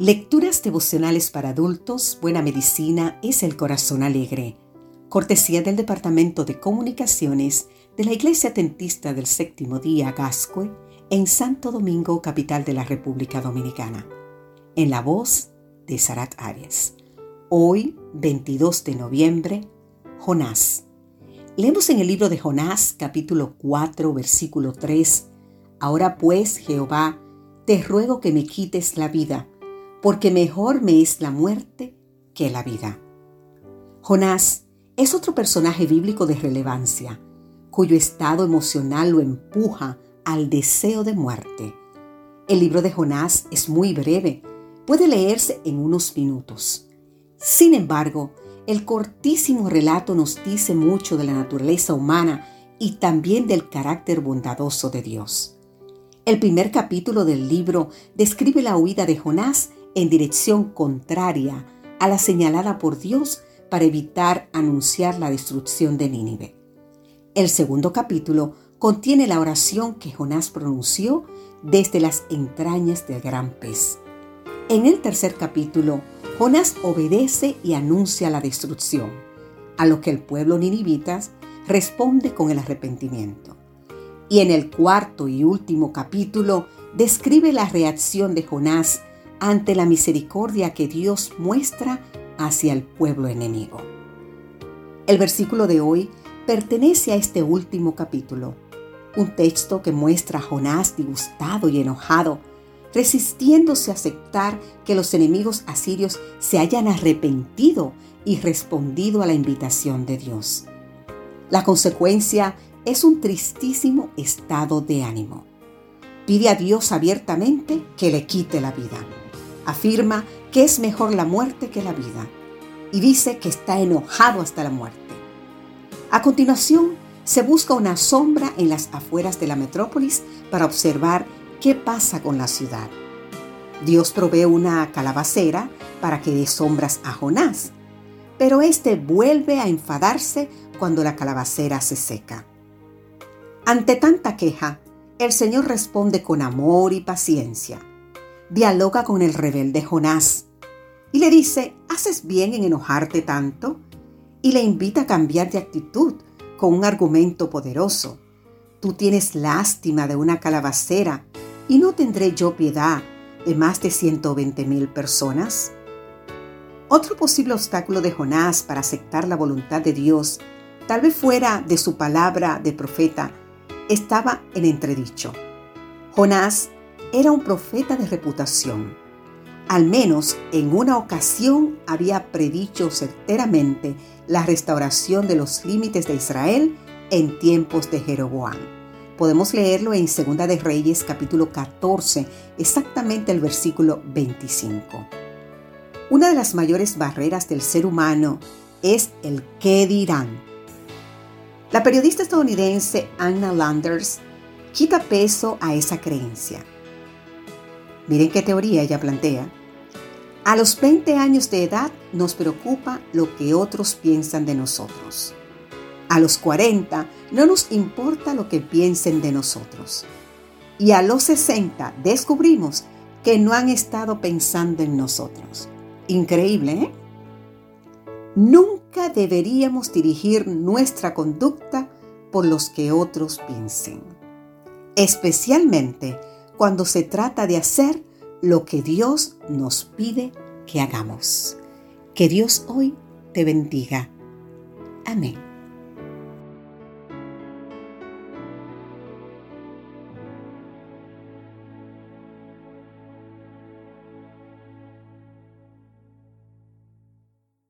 Lecturas devocionales para adultos, Buena Medicina es el Corazón Alegre. Cortesía del Departamento de Comunicaciones de la Iglesia Tentista del Séptimo Día Gascue en Santo Domingo, capital de la República Dominicana. En la voz de Sarat Arias. Hoy, 22 de noviembre, Jonás. Leemos en el libro de Jonás, capítulo 4, versículo 3. Ahora pues, Jehová, te ruego que me quites la vida porque mejor me es la muerte que la vida. Jonás es otro personaje bíblico de relevancia, cuyo estado emocional lo empuja al deseo de muerte. El libro de Jonás es muy breve, puede leerse en unos minutos. Sin embargo, el cortísimo relato nos dice mucho de la naturaleza humana y también del carácter bondadoso de Dios. El primer capítulo del libro describe la huida de Jonás en dirección contraria a la señalada por Dios para evitar anunciar la destrucción de Nínive. El segundo capítulo contiene la oración que Jonás pronunció desde las entrañas del gran pez. En el tercer capítulo, Jonás obedece y anuncia la destrucción, a lo que el pueblo ninivitas responde con el arrepentimiento. Y en el cuarto y último capítulo describe la reacción de Jonás ante la misericordia que Dios muestra hacia el pueblo enemigo. El versículo de hoy pertenece a este último capítulo, un texto que muestra a Jonás disgustado y enojado, resistiéndose a aceptar que los enemigos asirios se hayan arrepentido y respondido a la invitación de Dios. La consecuencia es un tristísimo estado de ánimo. Pide a Dios abiertamente que le quite la vida afirma que es mejor la muerte que la vida y dice que está enojado hasta la muerte. A continuación, se busca una sombra en las afueras de la metrópolis para observar qué pasa con la ciudad. Dios provee una calabacera para que dé sombras a Jonás, pero éste vuelve a enfadarse cuando la calabacera se seca. Ante tanta queja, el Señor responde con amor y paciencia dialoga con el rebelde Jonás y le dice, ¿haces bien en enojarte tanto? Y le invita a cambiar de actitud con un argumento poderoso. Tú tienes lástima de una calabacera y no tendré yo piedad de más de 120 mil personas. Otro posible obstáculo de Jonás para aceptar la voluntad de Dios, tal vez fuera de su palabra de profeta, estaba en entredicho. Jonás era un profeta de reputación. Al menos en una ocasión había predicho certeramente la restauración de los límites de Israel en tiempos de Jeroboam. Podemos leerlo en Segunda de Reyes capítulo 14, exactamente el versículo 25. Una de las mayores barreras del ser humano es el qué dirán. La periodista estadounidense Anna Landers quita peso a esa creencia. Miren qué teoría ella plantea. A los 20 años de edad nos preocupa lo que otros piensan de nosotros. A los 40 no nos importa lo que piensen de nosotros. Y a los 60 descubrimos que no han estado pensando en nosotros. Increíble, ¿eh? Nunca deberíamos dirigir nuestra conducta por los que otros piensen. Especialmente cuando se trata de hacer lo que Dios nos pide que hagamos. Que Dios hoy te bendiga. Amén.